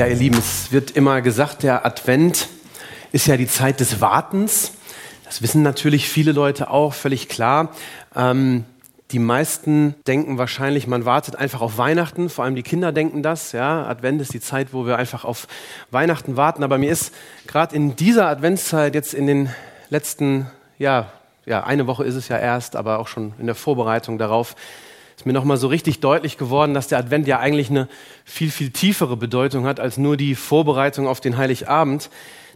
Ja, ihr Lieben, es wird immer gesagt, der Advent ist ja die Zeit des Wartens. Das wissen natürlich viele Leute auch, völlig klar. Ähm, die meisten denken wahrscheinlich, man wartet einfach auf Weihnachten. Vor allem die Kinder denken das. Ja, Advent ist die Zeit, wo wir einfach auf Weihnachten warten. Aber mir ist gerade in dieser Adventszeit jetzt in den letzten, ja, ja, eine Woche ist es ja erst, aber auch schon in der Vorbereitung darauf, ist mir nochmal so richtig deutlich geworden, dass der Advent ja eigentlich eine viel, viel tiefere Bedeutung hat als nur die Vorbereitung auf den Heiligabend.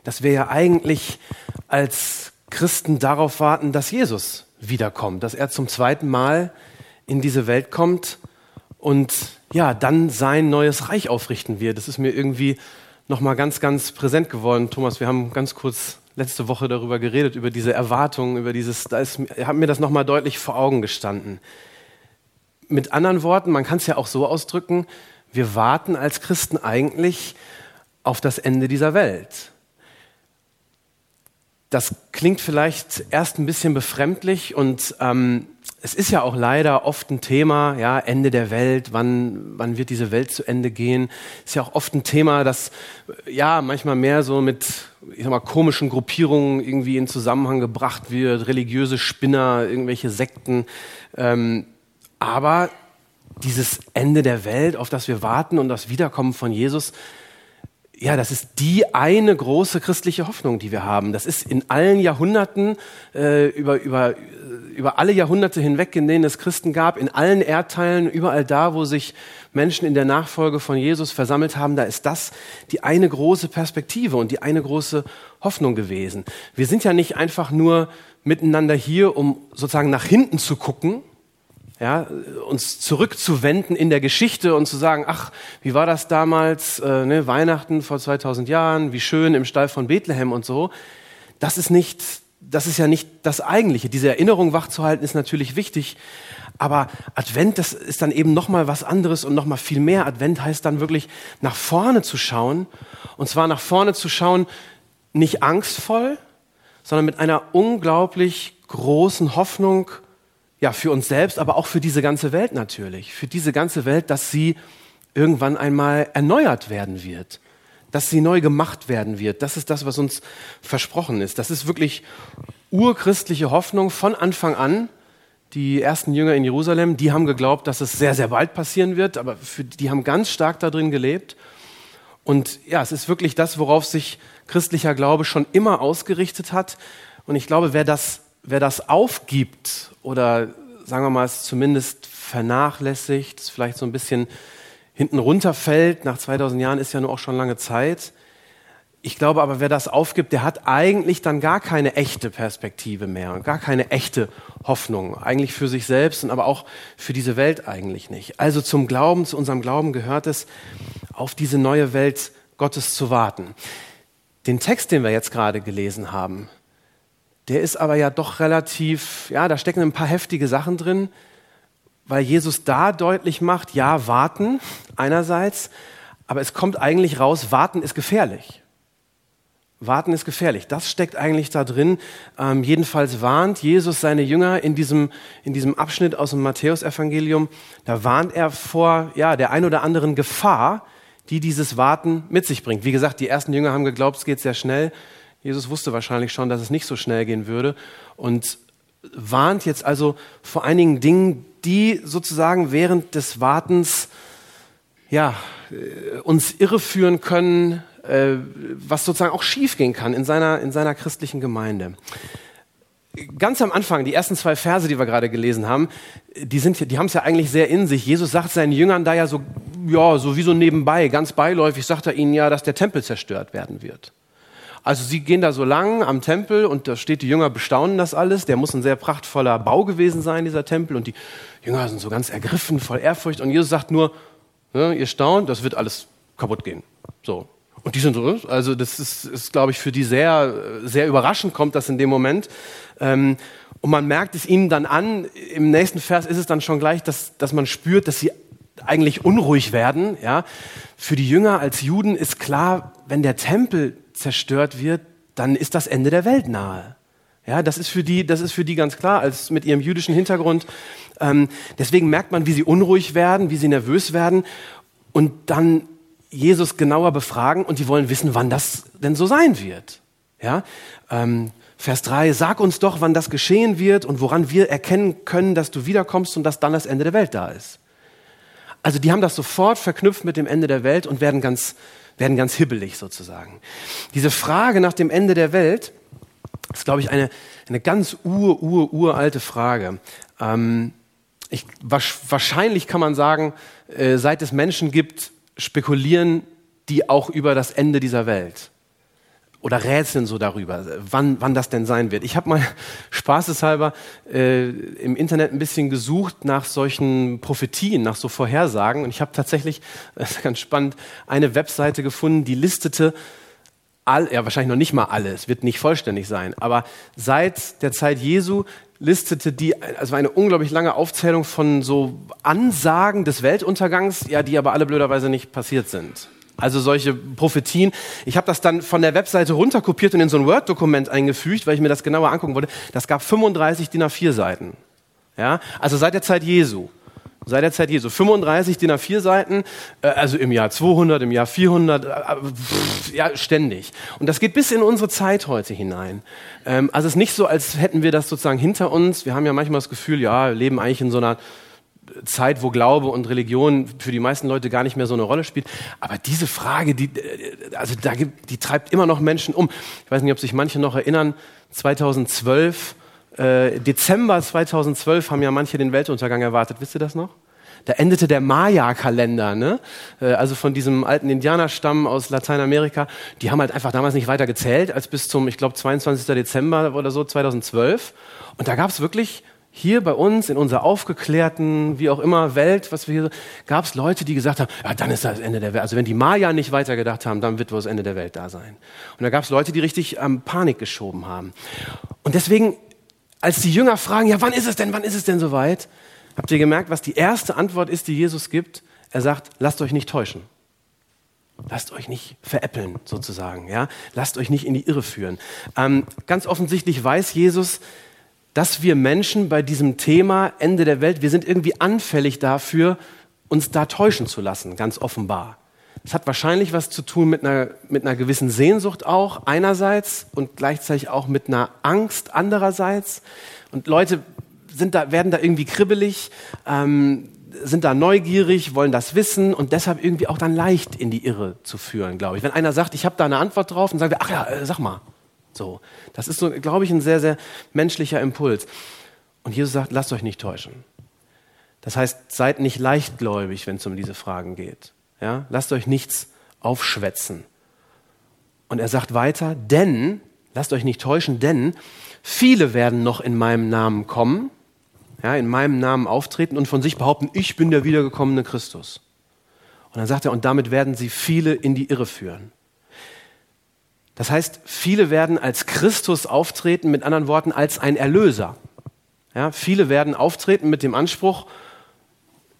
Dass wir ja eigentlich als Christen darauf warten, dass Jesus wiederkommt, dass er zum zweiten Mal in diese Welt kommt und ja, dann sein neues Reich aufrichten wird. Das ist mir irgendwie nochmal ganz, ganz präsent geworden. Thomas, wir haben ganz kurz letzte Woche darüber geredet, über diese Erwartungen, über dieses, da ist, hat mir das nochmal deutlich vor Augen gestanden mit anderen Worten, man kann es ja auch so ausdrücken, wir warten als Christen eigentlich auf das Ende dieser Welt. Das klingt vielleicht erst ein bisschen befremdlich und ähm, es ist ja auch leider oft ein Thema, ja, Ende der Welt, wann, wann wird diese Welt zu Ende gehen? Ist ja auch oft ein Thema, das ja manchmal mehr so mit ich sag mal, komischen Gruppierungen irgendwie in Zusammenhang gebracht wird, religiöse Spinner, irgendwelche Sekten. Ähm, aber dieses Ende der Welt, auf das wir warten und das Wiederkommen von Jesus, ja, das ist die eine große christliche Hoffnung, die wir haben. Das ist in allen Jahrhunderten, äh, über, über, über alle Jahrhunderte hinweg, in denen es Christen gab, in allen Erdteilen, überall da, wo sich Menschen in der Nachfolge von Jesus versammelt haben, da ist das die eine große Perspektive und die eine große Hoffnung gewesen. Wir sind ja nicht einfach nur miteinander hier, um sozusagen nach hinten zu gucken, ja, uns zurückzuwenden in der Geschichte und zu sagen, ach, wie war das damals, äh, ne, Weihnachten vor 2000 Jahren, wie schön im Stall von Bethlehem und so. Das ist nicht, das ist ja nicht das Eigentliche. Diese Erinnerung wachzuhalten ist natürlich wichtig, aber Advent, das ist dann eben noch mal was anderes und noch mal viel mehr. Advent heißt dann wirklich nach vorne zu schauen und zwar nach vorne zu schauen, nicht angstvoll, sondern mit einer unglaublich großen Hoffnung ja, für uns selbst, aber auch für diese ganze Welt natürlich. Für diese ganze Welt, dass sie irgendwann einmal erneuert werden wird. Dass sie neu gemacht werden wird. Das ist das, was uns versprochen ist. Das ist wirklich urchristliche Hoffnung von Anfang an. Die ersten Jünger in Jerusalem, die haben geglaubt, dass es sehr, sehr bald passieren wird, aber für, die haben ganz stark darin gelebt. Und ja, es ist wirklich das, worauf sich christlicher Glaube schon immer ausgerichtet hat. Und ich glaube, wer das wer das aufgibt oder sagen wir mal es zumindest vernachlässigt, vielleicht so ein bisschen hinten runterfällt, nach 2000 Jahren ist ja nur auch schon lange Zeit. Ich glaube aber, wer das aufgibt, der hat eigentlich dann gar keine echte Perspektive mehr und gar keine echte Hoffnung. Eigentlich für sich selbst und aber auch für diese Welt eigentlich nicht. Also zum Glauben, zu unserem Glauben gehört es, auf diese neue Welt Gottes zu warten. Den Text, den wir jetzt gerade gelesen haben, der ist aber ja doch relativ, ja, da stecken ein paar heftige Sachen drin, weil Jesus da deutlich macht, ja, warten einerseits, aber es kommt eigentlich raus, warten ist gefährlich. Warten ist gefährlich. Das steckt eigentlich da drin. Ähm, jedenfalls warnt Jesus seine Jünger in diesem, in diesem Abschnitt aus dem Matthäusevangelium. Da warnt er vor ja, der ein oder anderen Gefahr, die dieses Warten mit sich bringt. Wie gesagt, die ersten Jünger haben geglaubt, es geht sehr schnell. Jesus wusste wahrscheinlich schon, dass es nicht so schnell gehen würde und warnt jetzt also vor einigen Dingen, die sozusagen während des Wartens ja, äh, uns irreführen können, äh, was sozusagen auch schiefgehen kann in seiner, in seiner christlichen Gemeinde. Ganz am Anfang, die ersten zwei Verse, die wir gerade gelesen haben, die, die haben es ja eigentlich sehr in sich. Jesus sagt seinen Jüngern da ja so, ja, so wie so nebenbei, ganz beiläufig sagt er ihnen ja, dass der Tempel zerstört werden wird. Also sie gehen da so lang am Tempel und da steht, die Jünger bestaunen das alles. Der muss ein sehr prachtvoller Bau gewesen sein, dieser Tempel. Und die Jünger sind so ganz ergriffen, voll Ehrfurcht. Und Jesus sagt nur, ne, ihr staunt, das wird alles kaputt gehen. So, Und die sind so, also das ist, ist glaube ich, für die sehr, sehr überraschend kommt das in dem Moment. Ähm, und man merkt es ihnen dann an, im nächsten Vers ist es dann schon gleich, dass, dass man spürt, dass sie eigentlich unruhig werden. Ja? Für die Jünger als Juden ist klar, wenn der Tempel zerstört wird, dann ist das Ende der Welt nahe. Ja, das ist für die, das ist für die ganz klar, als mit ihrem jüdischen Hintergrund. Ähm, deswegen merkt man, wie sie unruhig werden, wie sie nervös werden und dann Jesus genauer befragen und die wollen wissen, wann das denn so sein wird. Ja, ähm, Vers 3, sag uns doch, wann das geschehen wird und woran wir erkennen können, dass du wiederkommst und dass dann das Ende der Welt da ist. Also die haben das sofort verknüpft mit dem Ende der Welt und werden ganz, werden ganz hibbelig sozusagen. Diese Frage nach dem Ende der Welt ist, glaube ich, eine, eine ganz ur, ur, uralte Frage. Ähm, ich, wahrscheinlich kann man sagen, äh, seit es Menschen gibt, spekulieren die auch über das Ende dieser Welt oder rätseln so darüber, wann, wann das denn sein wird. Ich habe mal spaßeshalber äh, im Internet ein bisschen gesucht nach solchen Prophetien, nach so Vorhersagen und ich habe tatsächlich, das ist ganz spannend, eine Webseite gefunden, die listete all, ja wahrscheinlich noch nicht mal alle, es wird nicht vollständig sein, aber seit der Zeit Jesu listete die, also eine unglaublich lange Aufzählung von so Ansagen des Weltuntergangs, ja, die aber alle blöderweise nicht passiert sind. Also solche Prophetien. Ich habe das dann von der Webseite runterkopiert und in so ein Word-Dokument eingefügt, weil ich mir das genauer angucken wollte. Das gab 35 DIN A4 Seiten. Ja, also seit der Zeit Jesu. Seit der Zeit Jesu. 35 DIN A4 Seiten, äh, also im Jahr 200, im Jahr 400, äh, ja, ständig. Und das geht bis in unsere Zeit heute hinein. Ähm, also es ist nicht so, als hätten wir das sozusagen hinter uns. Wir haben ja manchmal das Gefühl, ja, wir leben eigentlich in so einer Zeit, wo Glaube und Religion für die meisten Leute gar nicht mehr so eine Rolle spielt. Aber diese Frage, die, äh, also da gibt, die treibt immer noch Menschen um. Ich weiß nicht, ob sich manche noch erinnern, 2012, äh, Dezember 2012 haben ja manche den Weltuntergang erwartet. Wisst ihr das noch? Da endete der Maya-Kalender, ne? Äh, also von diesem alten Indianerstamm aus Lateinamerika. Die haben halt einfach damals nicht weiter gezählt als bis zum, ich glaube, 22. Dezember oder so 2012. Und da gab es wirklich hier bei uns in unserer aufgeklärten, wie auch immer, Welt, was wir hier, gab es Leute, die gesagt haben, ja, dann ist das Ende der Welt. Also wenn die Maya nicht weitergedacht haben, dann wird wohl das Ende der Welt da sein. Und da gab es Leute, die richtig ähm, Panik geschoben haben. Und deswegen, als die Jünger fragen, ja, wann ist es denn, wann ist es denn soweit? Habt ihr gemerkt, was die erste Antwort ist, die Jesus gibt? Er sagt, lasst euch nicht täuschen. Lasst euch nicht veräppeln, sozusagen. Ja? Lasst euch nicht in die Irre führen. Ähm, ganz offensichtlich weiß Jesus, dass wir Menschen bei diesem Thema Ende der Welt, wir sind irgendwie anfällig dafür, uns da täuschen zu lassen, ganz offenbar. Es hat wahrscheinlich was zu tun mit einer, mit einer gewissen Sehnsucht auch einerseits und gleichzeitig auch mit einer Angst andererseits. Und Leute sind da, werden da irgendwie kribbelig, ähm, sind da neugierig, wollen das wissen und deshalb irgendwie auch dann leicht in die Irre zu führen, glaube ich. Wenn einer sagt, ich habe da eine Antwort drauf, dann sagen wir, ach ja, äh, sag mal. So, das ist so, glaube ich, ein sehr, sehr menschlicher Impuls. Und Jesus sagt, lasst euch nicht täuschen. Das heißt, seid nicht leichtgläubig, wenn es um diese Fragen geht. Ja? Lasst euch nichts aufschwätzen. Und er sagt weiter, denn, lasst euch nicht täuschen, denn viele werden noch in meinem Namen kommen, ja, in meinem Namen auftreten und von sich behaupten, ich bin der wiedergekommene Christus. Und dann sagt er, und damit werden sie viele in die Irre führen. Das heißt, viele werden als Christus auftreten, mit anderen Worten, als ein Erlöser. Ja, viele werden auftreten mit dem Anspruch,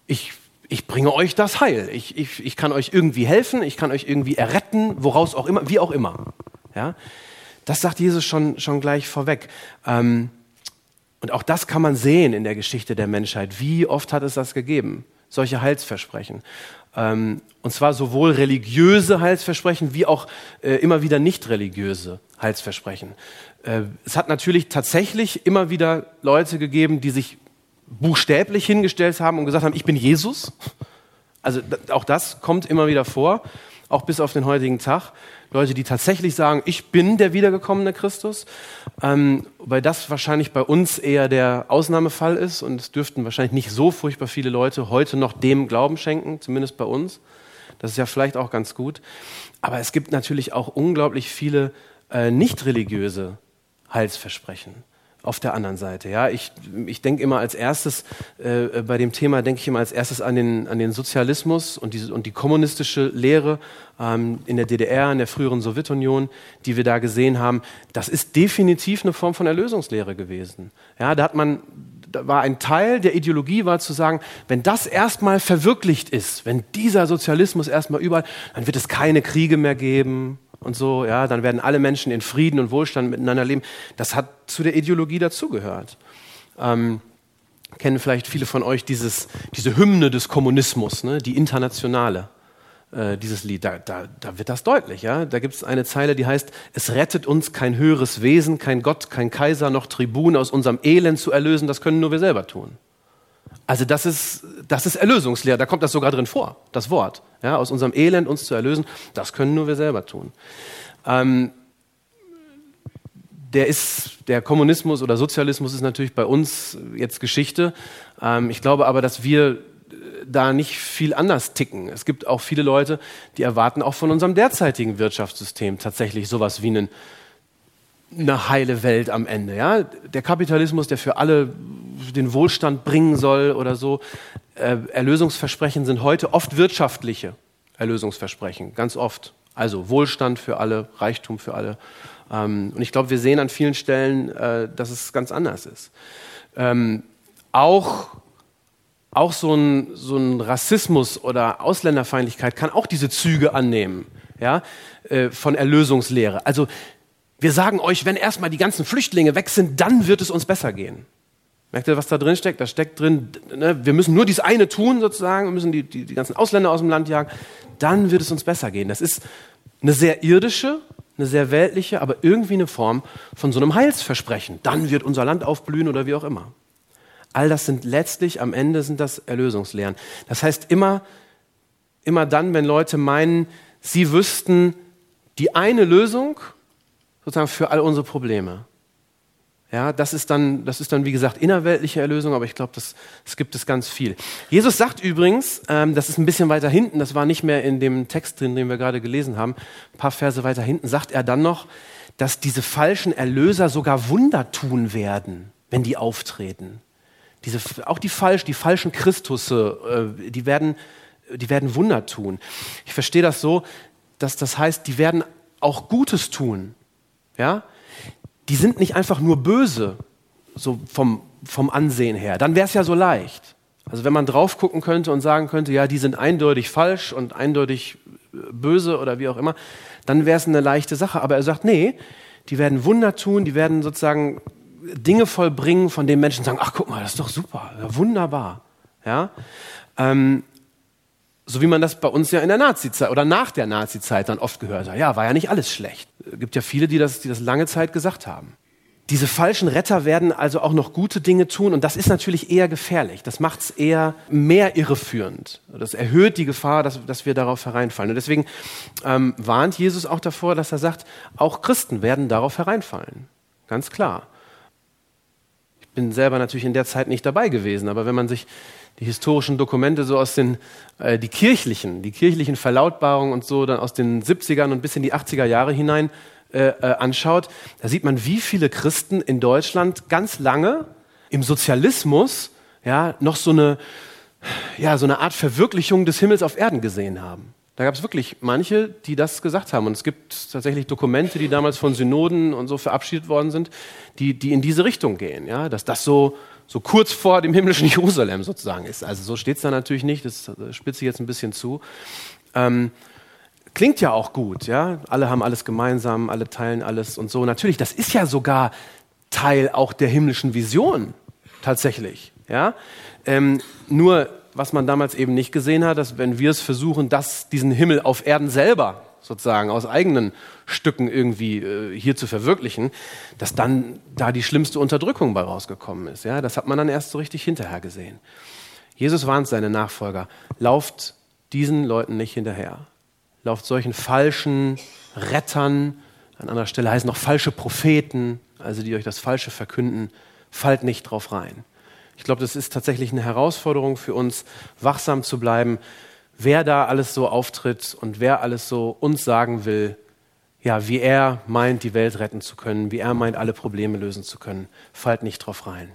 ich, ich bringe euch das Heil, ich, ich, ich kann euch irgendwie helfen, ich kann euch irgendwie erretten, woraus auch immer, wie auch immer. Ja, das sagt Jesus schon, schon gleich vorweg. Ähm, und auch das kann man sehen in der Geschichte der Menschheit. Wie oft hat es das gegeben? Solche Heilsversprechen. Ähm, und zwar sowohl religiöse Heilsversprechen wie auch äh, immer wieder nicht religiöse Heilsversprechen. Äh, es hat natürlich tatsächlich immer wieder Leute gegeben, die sich buchstäblich hingestellt haben und gesagt haben, ich bin Jesus. Also auch das kommt immer wieder vor, auch bis auf den heutigen Tag. Leute, die tatsächlich sagen, ich bin der wiedergekommene Christus, ähm, weil das wahrscheinlich bei uns eher der Ausnahmefall ist und es dürften wahrscheinlich nicht so furchtbar viele Leute heute noch dem Glauben schenken, zumindest bei uns. Das ist ja vielleicht auch ganz gut. Aber es gibt natürlich auch unglaublich viele äh, nicht religiöse Heilsversprechen. auf der anderen Seite. Ja, ich, ich denke immer als erstes, äh, bei dem Thema denke ich immer als erstes an den, an den Sozialismus und die, und die kommunistische Lehre ähm, in der DDR, in der früheren Sowjetunion, die wir da gesehen haben. Das ist definitiv eine Form von Erlösungslehre gewesen. Ja, da hat man, war ein Teil der Ideologie war zu sagen, wenn das erstmal verwirklicht ist, wenn dieser Sozialismus erstmal überall, dann wird es keine Kriege mehr geben, und so, ja, dann werden alle Menschen in Frieden und Wohlstand miteinander leben. Das hat zu der Ideologie dazugehört. Ähm, kennen vielleicht viele von euch dieses, diese Hymne des Kommunismus, ne, die internationale, äh, dieses Lied. Da, da, da wird das deutlich. Ja? Da gibt es eine Zeile, die heißt, es rettet uns kein höheres Wesen, kein Gott, kein Kaiser noch Tribun aus unserem Elend zu erlösen, das können nur wir selber tun. Also das ist, das ist Erlösungslehre, da kommt das sogar drin vor, das Wort. Ja, aus unserem Elend uns zu erlösen, das können nur wir selber tun. Ähm, der, ist, der Kommunismus oder Sozialismus ist natürlich bei uns jetzt Geschichte. Ähm, ich glaube aber, dass wir da nicht viel anders ticken. Es gibt auch viele Leute, die erwarten auch von unserem derzeitigen Wirtschaftssystem tatsächlich sowas wie einen eine heile Welt am Ende. Ja? Der Kapitalismus, der für alle den Wohlstand bringen soll oder so. Äh, Erlösungsversprechen sind heute oft wirtschaftliche Erlösungsversprechen, ganz oft. Also Wohlstand für alle, Reichtum für alle. Ähm, und ich glaube, wir sehen an vielen Stellen, äh, dass es ganz anders ist. Ähm, auch auch so ein, so ein Rassismus oder Ausländerfeindlichkeit kann auch diese Züge annehmen ja, äh, von Erlösungslehre. Also wir sagen euch, wenn erstmal die ganzen Flüchtlinge weg sind, dann wird es uns besser gehen. Merkt ihr, was da drin steckt? Da steckt drin, ne, wir müssen nur dies eine tun sozusagen, wir müssen die, die, die ganzen Ausländer aus dem Land jagen, dann wird es uns besser gehen. Das ist eine sehr irdische, eine sehr weltliche, aber irgendwie eine Form von so einem Heilsversprechen. Dann wird unser Land aufblühen oder wie auch immer. All das sind letztlich, am Ende sind das Erlösungslehren. Das heißt immer, immer dann, wenn Leute meinen, sie wüssten die eine Lösung sozusagen für all unsere Probleme. Ja, das ist dann, das ist dann wie gesagt innerweltliche Erlösung, aber ich glaube, das, das gibt es ganz viel. Jesus sagt übrigens, ähm, das ist ein bisschen weiter hinten, das war nicht mehr in dem Text drin, den wir gerade gelesen haben, ein paar Verse weiter hinten, sagt er dann noch, dass diese falschen Erlöser sogar Wunder tun werden, wenn die auftreten. Diese, auch die falsch, die falschen Christusse, äh, die werden, die werden Wunder tun. Ich verstehe das so, dass das heißt, die werden auch Gutes tun. Ja? Die sind nicht einfach nur böse, so vom, vom Ansehen her. Dann wäre es ja so leicht. Also wenn man drauf gucken könnte und sagen könnte, ja, die sind eindeutig falsch und eindeutig äh, böse oder wie auch immer, dann wäre es eine leichte Sache. Aber er sagt, nee, die werden Wunder tun, die werden sozusagen Dinge vollbringen, von denen Menschen sagen, ach guck mal, das ist doch super, wunderbar. Ja? Ähm, so wie man das bei uns ja in der Nazizeit oder nach der Nazizeit dann oft gehört hat. Ja, war ja nicht alles schlecht. Es gibt ja viele, die das, die das lange Zeit gesagt haben. Diese falschen Retter werden also auch noch gute Dinge tun und das ist natürlich eher gefährlich. Das macht es eher mehr irreführend. Das erhöht die Gefahr, dass, dass wir darauf hereinfallen. Und deswegen ähm, warnt Jesus auch davor, dass er sagt, auch Christen werden darauf hereinfallen. Ganz klar. Ich bin selber natürlich in der Zeit nicht dabei gewesen, aber wenn man sich die historischen Dokumente so aus den, äh, die kirchlichen, die kirchlichen Verlautbarungen und so dann aus den 70ern und bis in die 80er Jahre hinein äh, äh, anschaut, da sieht man, wie viele Christen in Deutschland ganz lange im Sozialismus ja, noch so eine, ja, so eine Art Verwirklichung des Himmels auf Erden gesehen haben. Da gab es wirklich manche, die das gesagt haben. Und es gibt tatsächlich Dokumente, die damals von Synoden und so verabschiedet worden sind, die, die in diese Richtung gehen. Ja? Dass das so, so kurz vor dem himmlischen Jerusalem sozusagen ist. Also so steht es da natürlich nicht, das spitze ich jetzt ein bisschen zu. Ähm, klingt ja auch gut, ja. Alle haben alles gemeinsam, alle teilen alles und so. Natürlich, das ist ja sogar Teil auch der himmlischen Vision, tatsächlich, ja. Ähm, nur was man damals eben nicht gesehen hat, dass wenn wir es versuchen, das, diesen Himmel auf Erden selber sozusagen aus eigenen Stücken irgendwie äh, hier zu verwirklichen, dass dann da die schlimmste Unterdrückung bei rausgekommen ist. Ja, das hat man dann erst so richtig hinterher gesehen. Jesus warnt seine Nachfolger, lauft diesen Leuten nicht hinterher. Lauft solchen falschen Rettern, an anderer Stelle heißen noch falsche Propheten, also die euch das Falsche verkünden, fallt nicht drauf rein. Ich glaube, das ist tatsächlich eine Herausforderung für uns, wachsam zu bleiben, wer da alles so auftritt und wer alles so uns sagen will, ja, wie er meint, die Welt retten zu können, wie er meint, alle Probleme lösen zu können. Fallt nicht drauf rein.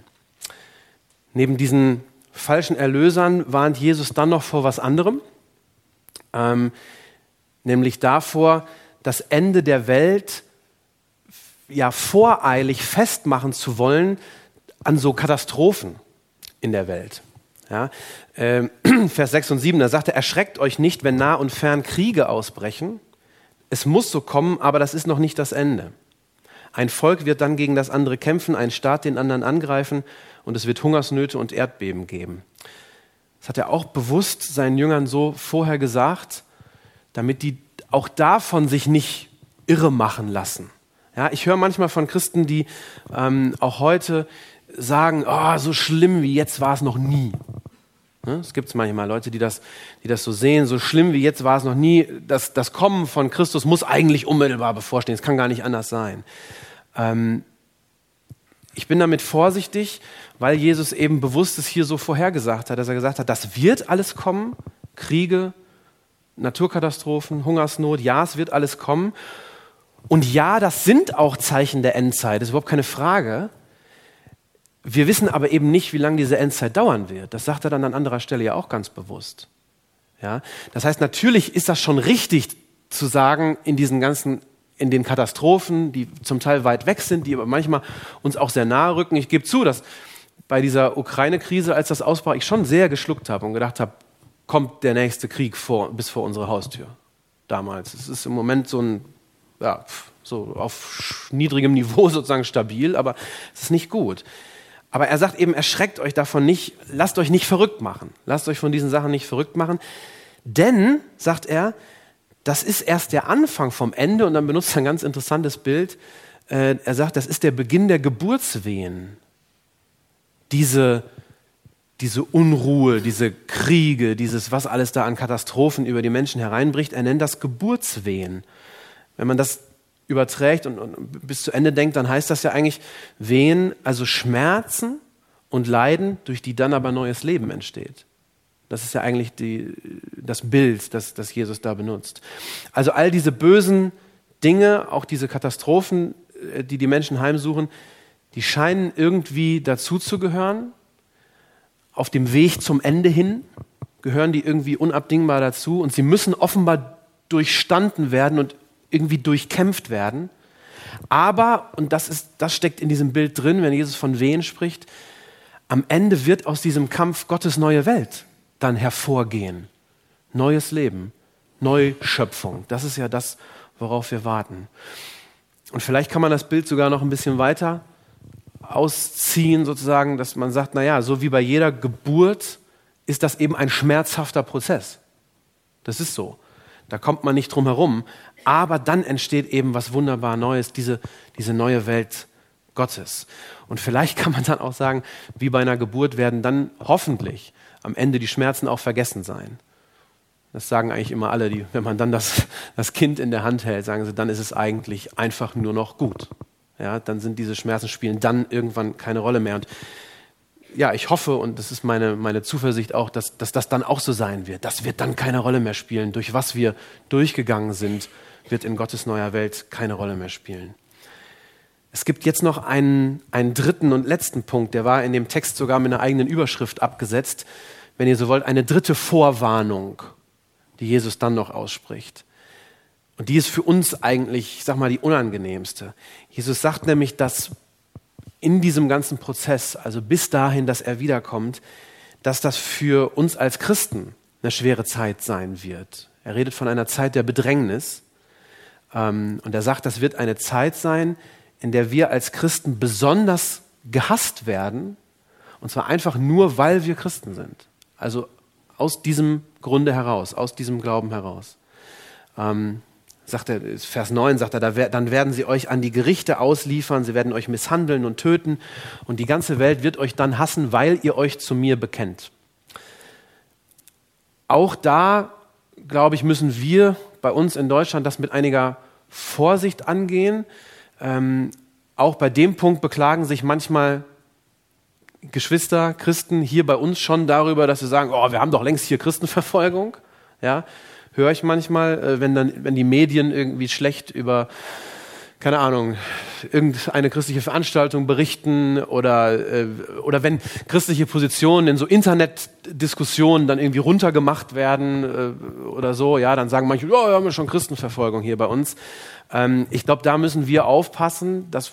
Neben diesen falschen Erlösern warnt Jesus dann noch vor was anderem, ähm, nämlich davor, das Ende der Welt ja voreilig festmachen zu wollen an so Katastrophen in der Welt. Ja, äh, Vers 6 und 7, da sagt er, erschreckt euch nicht, wenn nah und fern Kriege ausbrechen. Es muss so kommen, aber das ist noch nicht das Ende. Ein Volk wird dann gegen das andere kämpfen, ein Staat den anderen angreifen und es wird Hungersnöte und Erdbeben geben. Das hat er auch bewusst seinen Jüngern so vorher gesagt, damit die auch davon sich nicht irre machen lassen. Ja, ich höre manchmal von Christen, die ähm, auch heute sagen, oh, so schlimm wie jetzt war es noch nie. Ne? Es gibt manchmal Leute, die das, die das so sehen, so schlimm wie jetzt war es noch nie. Das, das Kommen von Christus muss eigentlich unmittelbar bevorstehen. Es kann gar nicht anders sein. Ähm, ich bin damit vorsichtig, weil Jesus eben bewusst es hier so vorhergesagt hat, dass er gesagt hat, das wird alles kommen. Kriege, Naturkatastrophen, Hungersnot, ja, es wird alles kommen. Und ja, das sind auch Zeichen der Endzeit, das ist überhaupt keine Frage. Wir wissen aber eben nicht, wie lange diese Endzeit dauern wird. Das sagt er dann an anderer Stelle ja auch ganz bewusst. Ja? Das heißt, natürlich ist das schon richtig zu sagen, in diesen ganzen, in den Katastrophen, die zum Teil weit weg sind, die aber manchmal uns auch sehr nahe rücken. Ich gebe zu, dass bei dieser Ukraine-Krise, als das ausbrach, ich schon sehr geschluckt habe und gedacht habe, kommt der nächste Krieg vor, bis vor unsere Haustür. Damals. Es ist im Moment so ein, ja, so auf niedrigem Niveau sozusagen stabil, aber es ist nicht gut. Aber er sagt eben, erschreckt euch davon nicht, lasst euch nicht verrückt machen. Lasst euch von diesen Sachen nicht verrückt machen. Denn, sagt er, das ist erst der Anfang vom Ende und dann benutzt er ein ganz interessantes Bild. Äh, er sagt, das ist der Beginn der Geburtswehen. Diese, diese Unruhe, diese Kriege, dieses, was alles da an Katastrophen über die Menschen hereinbricht, er nennt das Geburtswehen. Wenn man das überträgt und, und bis zu Ende denkt, dann heißt das ja eigentlich Wehen, also Schmerzen und Leiden, durch die dann aber neues Leben entsteht. Das ist ja eigentlich die, das Bild, das, das Jesus da benutzt. Also all diese bösen Dinge, auch diese Katastrophen, äh, die die Menschen heimsuchen, die scheinen irgendwie dazuzugehören. Auf dem Weg zum Ende hin gehören die irgendwie unabdingbar dazu und sie müssen offenbar durchstanden werden und irgendwie durchkämpft werden. Aber, und das, ist, das steckt in diesem Bild drin, wenn Jesus von Wehen spricht, am Ende wird aus diesem Kampf Gottes neue Welt dann hervorgehen. Neues Leben, Neuschöpfung. Das ist ja das, worauf wir warten. Und vielleicht kann man das Bild sogar noch ein bisschen weiter ausziehen, sozusagen, dass man sagt, naja, so wie bei jeder Geburt ist das eben ein schmerzhafter Prozess. Das ist so. Da kommt man nicht drum herum. Aber dann entsteht eben was wunderbar Neues, diese, diese neue Welt Gottes. Und vielleicht kann man dann auch sagen, wie bei einer Geburt werden dann hoffentlich am Ende die Schmerzen auch vergessen sein. Das sagen eigentlich immer alle, die, wenn man dann das, das Kind in der Hand hält, sagen sie, dann ist es eigentlich einfach nur noch gut. Ja, dann sind diese Schmerzen spielen dann irgendwann keine Rolle mehr. Und ja, ich hoffe, und das ist meine, meine Zuversicht auch, dass, dass das dann auch so sein wird. Das wird dann keine Rolle mehr spielen. Durch was wir durchgegangen sind, wird in Gottes neuer Welt keine Rolle mehr spielen. Es gibt jetzt noch einen, einen dritten und letzten Punkt, der war in dem Text sogar mit einer eigenen Überschrift abgesetzt. Wenn ihr so wollt, eine dritte Vorwarnung, die Jesus dann noch ausspricht. Und die ist für uns eigentlich, ich sag mal, die unangenehmste. Jesus sagt nämlich, dass in diesem ganzen Prozess, also bis dahin, dass er wiederkommt, dass das für uns als Christen eine schwere Zeit sein wird. Er redet von einer Zeit der Bedrängnis. Ähm, und er sagt, das wird eine Zeit sein, in der wir als Christen besonders gehasst werden. Und zwar einfach nur, weil wir Christen sind. Also aus diesem Grunde heraus, aus diesem Glauben heraus. Ähm, sagt er, Vers 9 sagt er, dann werden sie euch an die Gerichte ausliefern, sie werden euch misshandeln und töten und die ganze Welt wird euch dann hassen, weil ihr euch zu mir bekennt. Auch da, glaube ich, müssen wir bei uns in Deutschland das mit einiger Vorsicht angehen. Ähm, auch bei dem Punkt beklagen sich manchmal Geschwister, Christen hier bei uns schon darüber, dass sie sagen, oh, wir haben doch längst hier Christenverfolgung. Ja, höre ich manchmal, äh, wenn dann, wenn die Medien irgendwie schlecht über keine Ahnung, irgendeine christliche Veranstaltung berichten oder, äh, oder wenn christliche Positionen in so Internetdiskussionen dann irgendwie runtergemacht werden äh, oder so, ja, dann sagen manche, ja, wir haben schon Christenverfolgung hier bei uns. Ähm, ich glaube, da müssen wir aufpassen, dass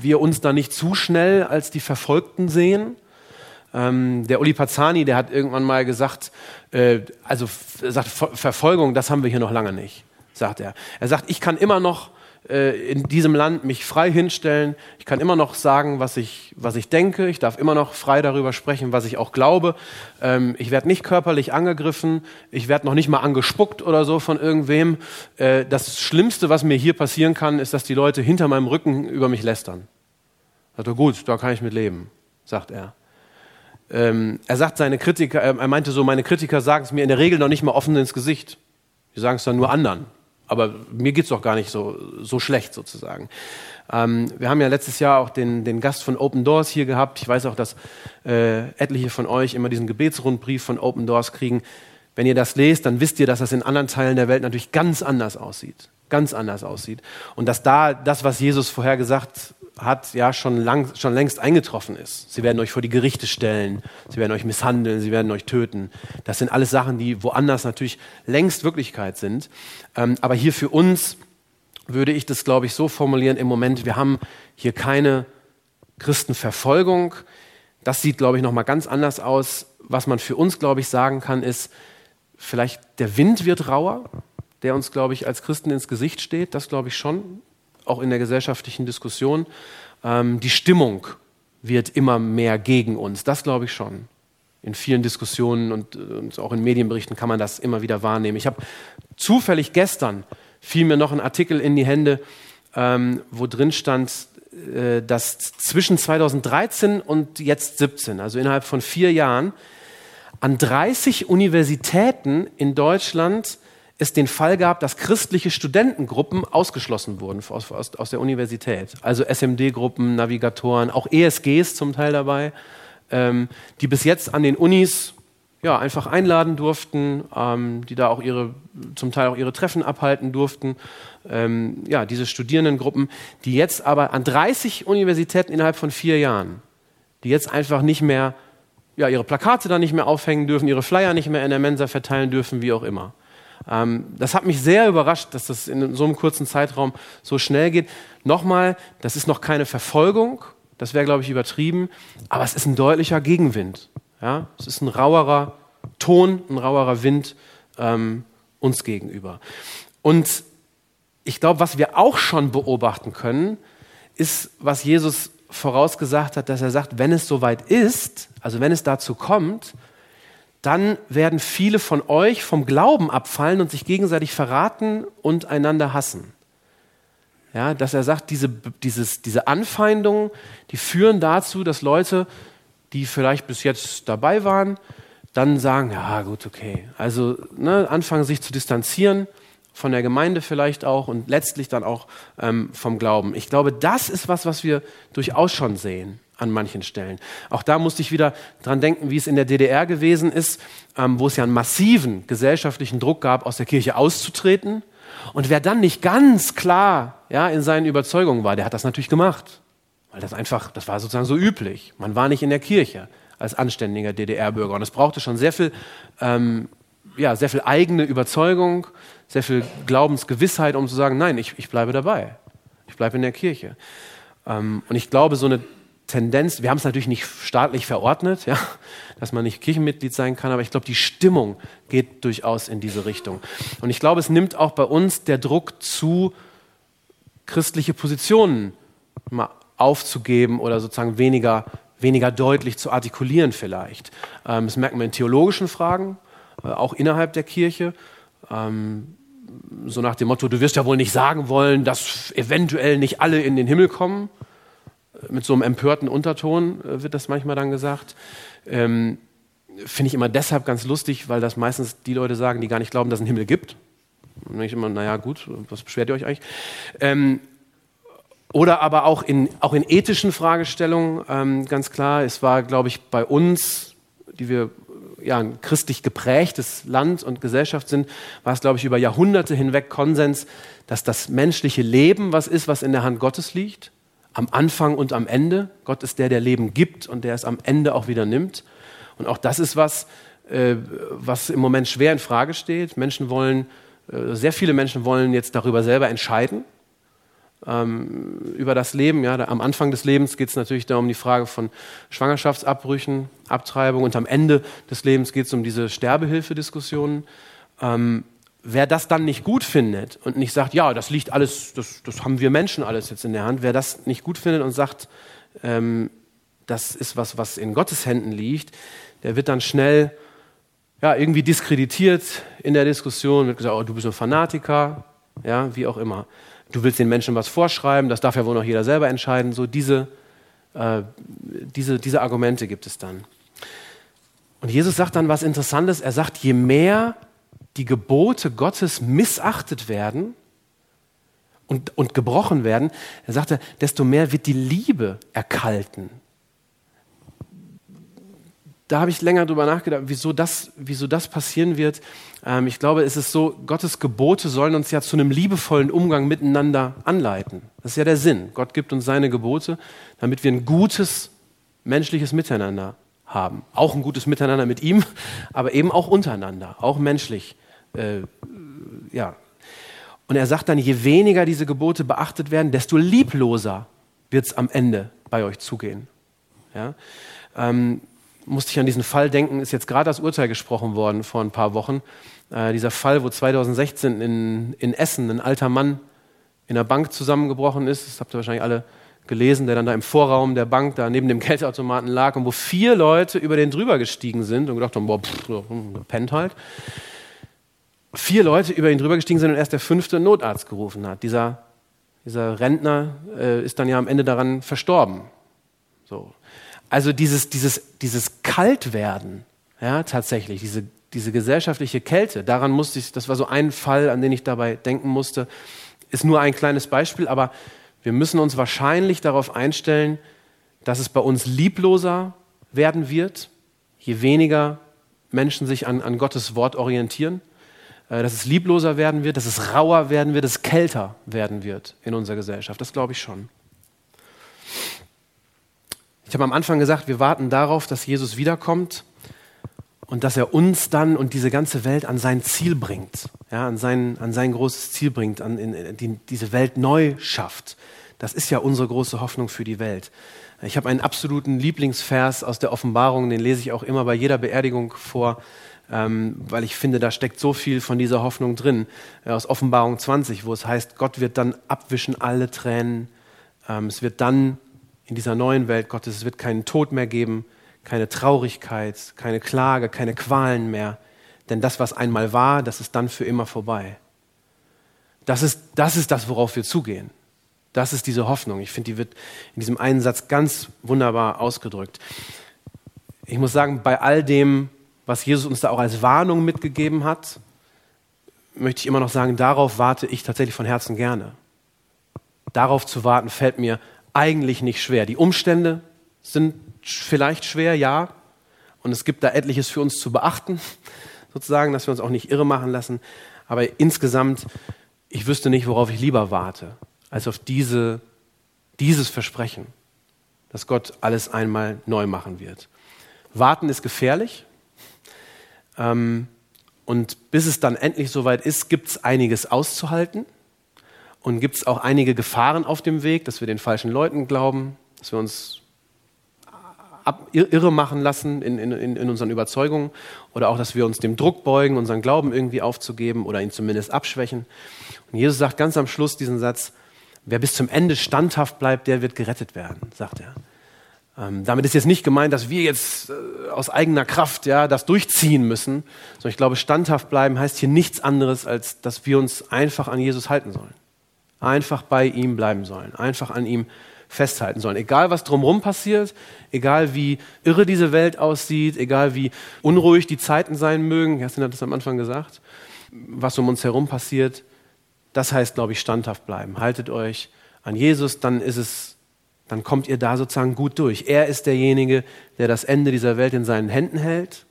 wir uns da nicht zu schnell als die Verfolgten sehen. Ähm, der Uli Pazzani, der hat irgendwann mal gesagt, äh, also sagt, Verfolgung, das haben wir hier noch lange nicht, sagt er. Er sagt, ich kann immer noch in diesem Land mich frei hinstellen. Ich kann immer noch sagen, was ich, was ich denke. Ich darf immer noch frei darüber sprechen, was ich auch glaube. Ähm, ich werde nicht körperlich angegriffen. Ich werde noch nicht mal angespuckt oder so von irgendwem. Äh, das Schlimmste, was mir hier passieren kann, ist, dass die Leute hinter meinem Rücken über mich lästern. Sagt er, gut, da kann ich mit leben, sagt er. Ähm, er sagt seine Kritiker, er meinte so, meine Kritiker sagen es mir in der Regel noch nicht mal offen ins Gesicht. Die sagen es dann nur anderen aber mir geht's doch gar nicht so, so schlecht sozusagen. Ähm, wir haben ja letztes Jahr auch den, den Gast von Open Doors hier gehabt. Ich weiß auch, dass äh, etliche von euch immer diesen Gebetsrundbrief von Open Doors kriegen. Wenn ihr das lest, dann wisst ihr, dass das in anderen Teilen der Welt natürlich ganz anders aussieht. Ganz anders aussieht. Und dass da das, was Jesus vorher gesagt hat, ja schon, lang, schon längst eingetroffen ist. Sie werden euch vor die Gerichte stellen, sie werden euch misshandeln, sie werden euch töten. Das sind alles Sachen, die woanders natürlich längst Wirklichkeit sind. Ähm, aber hier für uns würde ich das, glaube ich, so formulieren im Moment, wir haben hier keine Christenverfolgung. Das sieht, glaube ich, nochmal ganz anders aus. Was man für uns, glaube ich, sagen kann, ist, vielleicht der Wind wird rauer, der uns, glaube ich, als Christen ins Gesicht steht. Das glaube ich schon auch in der gesellschaftlichen Diskussion. Ähm, die Stimmung wird immer mehr gegen uns. Das glaube ich schon. In vielen Diskussionen und, und, auch in Medienberichten kann man das immer wieder wahrnehmen. Ich habe zufällig gestern fiel mir noch ein Artikel in die Hände, ähm, wo drin stand, äh, dass zwischen 2013 und jetzt 17, also innerhalb von vier Jahren, an 30 Universitäten in Deutschland es den Fall gab, dass christliche Studentengruppen ausgeschlossen wurden aus, aus, aus der Universität. Also SMD-Gruppen, Navigatoren, auch ESGs zum Teil dabei, ähm, die bis jetzt an den Unis ja, einfach einladen durften, ähm, die da auch ihre, zum Teil auch ihre Treffen abhalten durften. Ähm, ja, diese Studierendengruppen, die jetzt aber an 30 Universitäten innerhalb von vier Jahren, die jetzt einfach nicht mehr, ja, ihre Plakate da nicht mehr aufhängen dürfen, ihre Flyer nicht mehr in der Mensa verteilen dürfen, wie auch immer. Ähm, das hat mich sehr überrascht, dass das in so einem kurzen Zeitraum so schnell geht. Nochmal, das ist noch keine Verfolgung, das wäre, glaube ich, übertrieben, aber es ist ein deutlicher Gegenwind. Ja? Es ist ein rauerer Ton, ein rauerer Wind ähm, uns gegenüber. Und ich glaube, was wir auch schon beobachten können, ist, was Jesus vorausgesagt hat, dass er sagt, wenn es soweit ist, also wenn es dazu kommt, dann werden viele von euch vom Glauben abfallen und sich gegenseitig verraten und einander hassen. Ja, dass er sagt, diese, dieses, diese Anfeindungen, die führen dazu, dass Leute, die vielleicht bis jetzt dabei waren, dann sagen, ja gut, okay. Also ne, anfangen sich zu distanzieren von der Gemeinde vielleicht auch und letztlich dann auch ähm, vom Glauben. Ich glaube, das ist was, was wir durchaus schon sehen an manchen Stellen. Auch da musste ich wieder dran denken, wie es in der DDR gewesen ist, ähm, wo es ja einen massiven gesellschaftlichen Druck gab, aus der Kirche auszutreten. Und wer dann nicht ganz klar ja, in seinen Überzeugungen war, der hat das natürlich gemacht. Weil das einfach, das war sozusagen so üblich. Man war nicht in der Kirche als anständiger DDR-Bürger. Und es brauchte schon sehr viel, ähm, ja, sehr viel eigene Überzeugung, sehr viel Glaubensgewissheit, um zu sagen, nein, ich, ich bleibe dabei. Ich bleibe in der Kirche. Ähm, und ich glaube, so eine Tendenz, wir haben es natürlich nicht staatlich verordnet, ja, dass man nicht Kirchenmitglied sein kann, aber ich glaube, die Stimmung geht durchaus in diese Richtung. Und ich glaube, es nimmt auch bei uns der Druck zu, christliche Positionen mal aufzugeben oder sozusagen weniger, weniger deutlich zu artikulieren vielleicht. Ähm, das merken wir in theologischen Fragen, äh, auch innerhalb der Kirche. Ähm, so nach dem Motto, du wirst ja wohl nicht sagen wollen, dass eventuell nicht alle in den Himmel kommen mit so einem empörten Unterton äh, wird das manchmal dann gesagt. Ähm, Finde ich immer deshalb ganz lustig, weil das meistens die Leute sagen, die gar nicht glauben, dass es einen Himmel gibt. Und dann ich immer, naja, gut, was beschwert ihr euch eigentlich? Ähm, oder aber auch in, auch in ethischen Fragestellungen, ähm, ganz klar, es war, glaube ich, bei uns, die wir ja, ein christlich geprägtes Land und Gesellschaft sind, war es, glaube ich, über Jahrhunderte hinweg Konsens, dass das menschliche Leben was ist, was in der Hand Gottes liegt, am Anfang und am Ende. Gott ist der, der Leben gibt und der es am Ende auch wieder nimmt. Und auch das ist was, äh, was im Moment schwer in Frage steht. Menschen wollen, äh, sehr viele Menschen wollen jetzt darüber selber entscheiden ähm, über das Leben. Ja, am Anfang des Lebens geht es natürlich darum die Frage von Schwangerschaftsabbrüchen, Abtreibung und am Ende des Lebens geht es um diese Sterbehilfediskussionen. Ähm, wer das dann nicht gut findet und nicht sagt, ja, das liegt alles, das, das haben wir Menschen alles jetzt in der Hand, wer das nicht gut findet und sagt, ähm, das ist was, was in Gottes Händen liegt, der wird dann schnell ja, irgendwie diskreditiert in der Diskussion, wird gesagt, oh, du bist ein Fanatiker, ja, wie auch immer du willst den Menschen was vorschreiben, das darf ja wohl noch jeder selber entscheiden. So diese, äh, diese, diese Argumente gibt es dann. Und Jesus sagt dann was Interessantes. Er sagt, je mehr die Gebote Gottes missachtet werden und, und gebrochen werden, er sagte, desto mehr wird die Liebe erkalten da habe ich länger drüber nachgedacht, wieso das, wieso das passieren wird. Ähm, ich glaube, es ist so, Gottes Gebote sollen uns ja zu einem liebevollen Umgang miteinander anleiten. Das ist ja der Sinn. Gott gibt uns seine Gebote, damit wir ein gutes menschliches Miteinander haben. Auch ein gutes Miteinander mit ihm, aber eben auch untereinander, auch menschlich. Äh, ja. Und er sagt dann, je weniger diese Gebote beachtet werden, desto liebloser wird es am Ende bei euch zugehen. Ja? Ähm, musste ich an diesen Fall denken, ist jetzt gerade das Urteil gesprochen worden vor ein paar Wochen. Äh, dieser Fall, wo 2016 in, in Essen ein alter Mann in der Bank zusammengebrochen ist, das habt ihr wahrscheinlich alle gelesen, der dann da im Vorraum der Bank da neben dem Geldautomaten lag und wo vier Leute über den drüber gestiegen sind und gedacht haben, boah, pff, hm, pennt halt. Vier Leute über ihn drüber gestiegen sind und erst der fünfte Notarzt gerufen hat. Dieser, dieser Rentner äh, ist dann ja am Ende daran verstorben. So. Also dieses, dieses, dieses Kaltwerden, ja, tatsächlich, diese, diese gesellschaftliche Kälte, daran musste ich, das war so ein Fall, an den ich dabei denken musste, ist nur ein kleines Beispiel, aber wir müssen uns wahrscheinlich darauf einstellen, dass es bei uns liebloser werden wird, je weniger Menschen sich an, an Gottes Wort orientieren, äh, dass es liebloser werden wird, dass es rauer werden wird, dass es kälter werden wird in unserer Gesellschaft. Das glaube ich schon. Ich habe am Anfang gesagt, wir warten darauf, dass Jesus wiederkommt und dass er uns dann und diese ganze Welt an sein Ziel bringt, ja, an, sein, an sein großes Ziel bringt, an in, die, diese Welt neu schafft. Das ist ja unsere große Hoffnung für die Welt. Ich habe einen absoluten Lieblingsvers aus der Offenbarung, den lese ich auch immer bei jeder Beerdigung vor, ähm, weil ich finde, da steckt so viel von dieser Hoffnung drin. Äh, aus Offenbarung 20, wo es heißt, Gott wird dann abwischen alle Tränen. Ähm, es wird dann in dieser neuen Welt Gottes. Es wird keinen Tod mehr geben, keine Traurigkeit, keine Klage, keine Qualen mehr. Denn das, was einmal war, das ist dann für immer vorbei. Das ist das, ist das worauf wir zugehen. Das ist diese Hoffnung. Ich finde, die wird in diesem einen Satz ganz wunderbar ausgedrückt. Ich muss sagen, bei all dem, was Jesus uns da auch als Warnung mitgegeben hat, möchte ich immer noch sagen, darauf warte ich tatsächlich von Herzen gerne. Darauf zu warten fällt mir eigentlich nicht schwer. Die Umstände sind vielleicht schwer, ja. Und es gibt da etliches für uns zu beachten, sozusagen, dass wir uns auch nicht irre machen lassen. Aber insgesamt, ich wüsste nicht, worauf ich lieber warte, als auf diese, dieses Versprechen, dass Gott alles einmal neu machen wird. Warten ist gefährlich. Ähm, und bis es dann endlich soweit ist, gibt es einiges auszuhalten. Und gibt es auch einige Gefahren auf dem Weg, dass wir den falschen Leuten glauben, dass wir uns ab, irre machen lassen in, in, in unseren Überzeugungen oder auch, dass wir uns dem Druck beugen, unseren Glauben irgendwie aufzugeben oder ihn zumindest abschwächen. Und Jesus sagt ganz am Schluss diesen Satz, wer bis zum Ende standhaft bleibt, der wird gerettet werden, sagt er. Ähm, damit ist jetzt nicht gemeint, dass wir jetzt äh, aus eigener Kraft ja, das durchziehen müssen, sondern ich glaube, standhaft bleiben heißt hier nichts anderes, als dass wir uns einfach an Jesus halten sollen einfach bei ihm bleiben sollen, einfach an ihm festhalten sollen. Egal, was drumherum passiert, egal wie irre diese Welt aussieht, egal wie unruhig die Zeiten sein mögen, Kerstin hat das am Anfang gesagt, was um uns herum passiert, das heißt, glaube ich, standhaft bleiben. Haltet euch an Jesus, dann ist es, dann kommt ihr da sozusagen gut durch. Er ist derjenige, der das Ende dieser Welt in seinen Händen hält.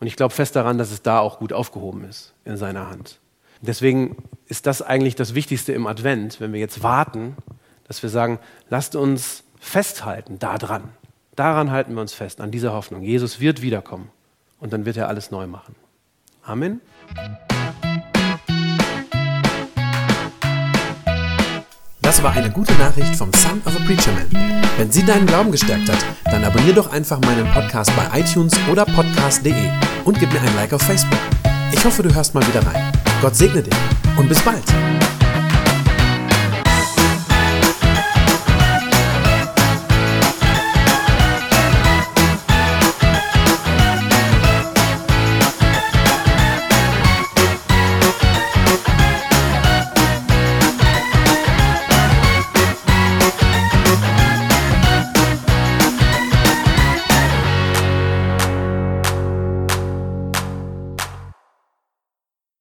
Und ich glaube fest daran, dass es da auch gut aufgehoben ist in seiner Hand. Deswegen ist das eigentlich das Wichtigste im Advent, wenn wir jetzt warten, dass wir sagen, lasst uns festhalten daran. Daran halten wir uns fest, an dieser Hoffnung. Jesus wird wiederkommen und dann wird er alles neu machen. Amen. Das war eine gute Nachricht vom Son of a Preacher Man. Wenn sie deinen Glauben gestärkt hat, dann abonnier doch einfach meinen Podcast bei iTunes oder podcast.de und gib mir ein Like auf Facebook. Ich hoffe, du hörst mal wieder rein. Gott segne dich und bis bald.